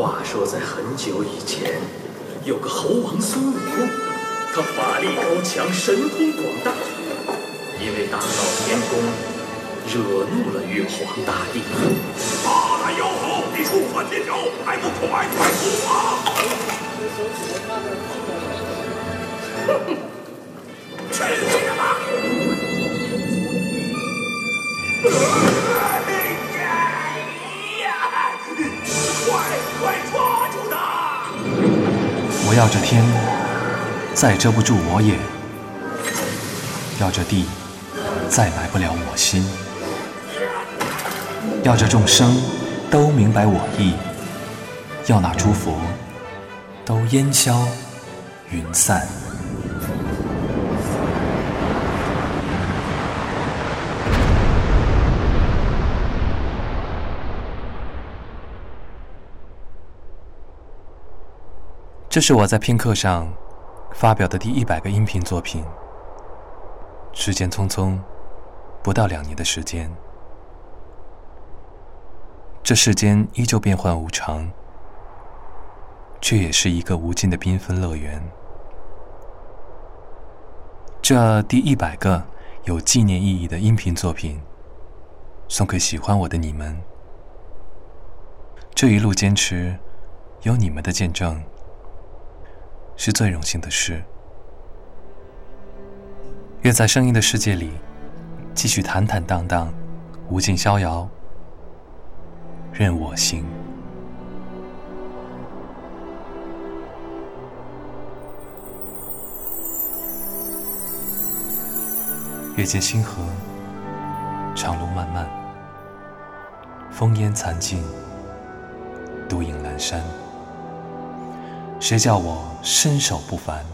话说，在很久以前，有个猴王孙悟空，他法力高强，神通广大，因为大闹天宫，惹怒了玉皇大帝。大胆妖猴，你触犯天条，还不快快出马！哼哼，去死吧！要这天再遮不住我眼，要这地再埋不了我心，要这众生都明白我意，要那诸佛都烟消云散。这是我在拼客上发表的第一百个音频作品。时间匆匆，不到两年的时间，这世间依旧变幻无常，却也是一个无尽的缤纷乐园。这第一百个有纪念意义的音频作品，送给喜欢我的你们。这一路坚持，有你们的见证。是最荣幸的事。愿在声音的世界里，继续坦坦荡荡，无尽逍遥，任我行。月见星河，长路漫漫，烽烟残尽，独影阑珊。谁叫我身手不凡？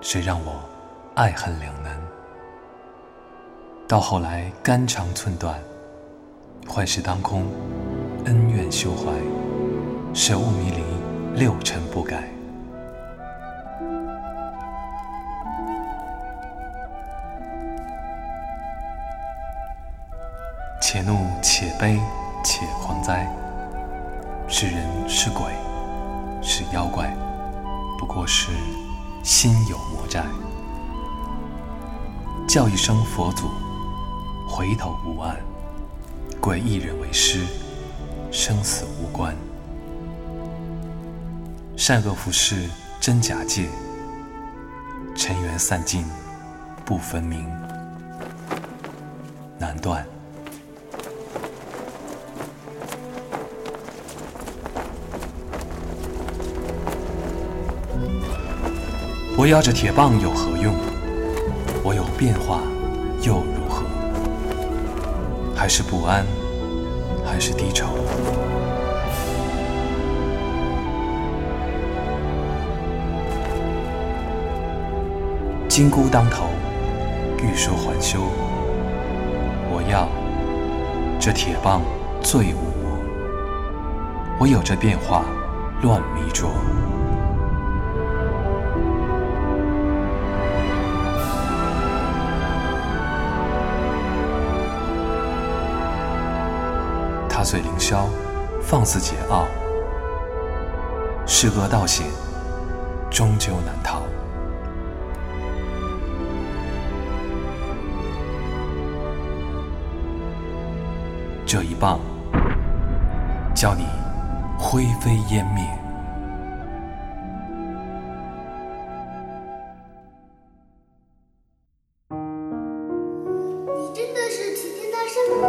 谁让我爱恨两难？到后来肝肠寸断，坏事当空，恩怨休怀，舍物迷离，六尘不改。且怒且悲且狂哉！是人是鬼？是妖怪，不过是心有魔债。叫一声佛祖，回头无岸；鬼一人为师，生死无关。善恶浮世真假界，尘缘散尽不分明，难断。我摇着铁棒有何用？我有变化又如何？还是不安，还是低愁？金箍当头，欲说还休。我要这铁棒最无我，我有这变化乱迷着。踏碎凌霄，放肆桀骜，是恶道险，终究难逃。这一棒，叫你灰飞烟灭。你真的是齐天大圣吗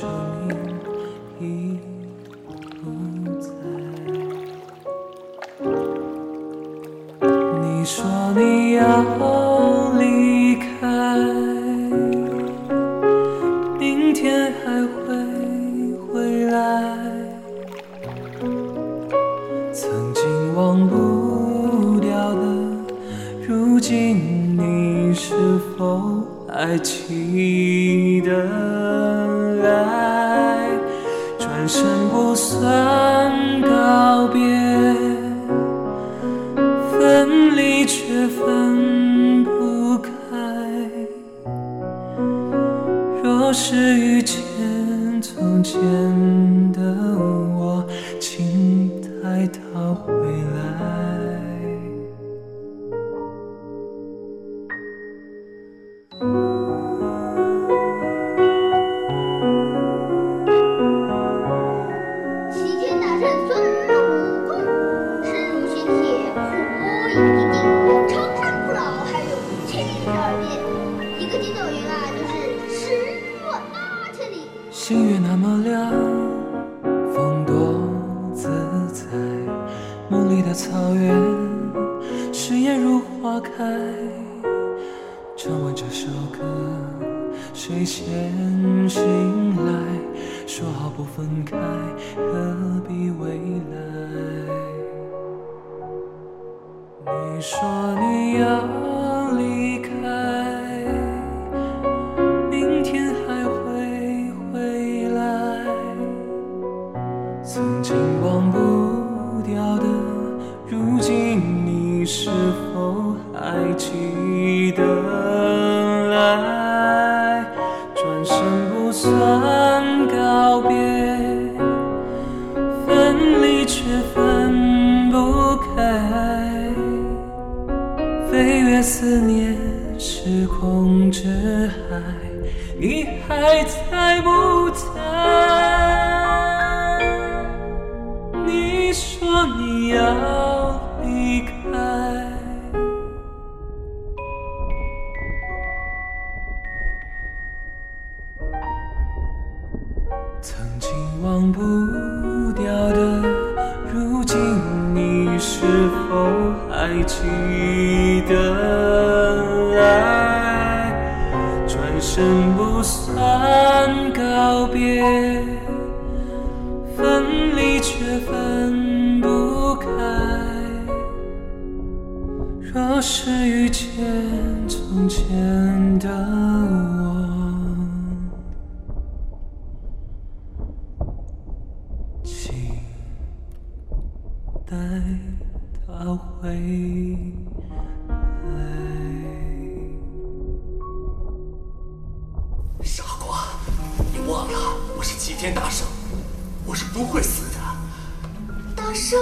声音已不在你说你要离开明天还会回来。曾经忘不掉的如今你是否还记得？转身不算告别，分离却分不开。若是遇见从前的我，请抬头星月那么亮，风多自在。梦里的草原，誓言如花开。唱完这首歌，谁先醒来？说好不分开，飞越思念时空之海，你还在不在？你说你要离开。曾经忘不掉的，如今你是否还记得转身不算告别，分离却分不开。若是遇见从前的我。请带他回来。我是齐天大圣，我是不会死的。大圣，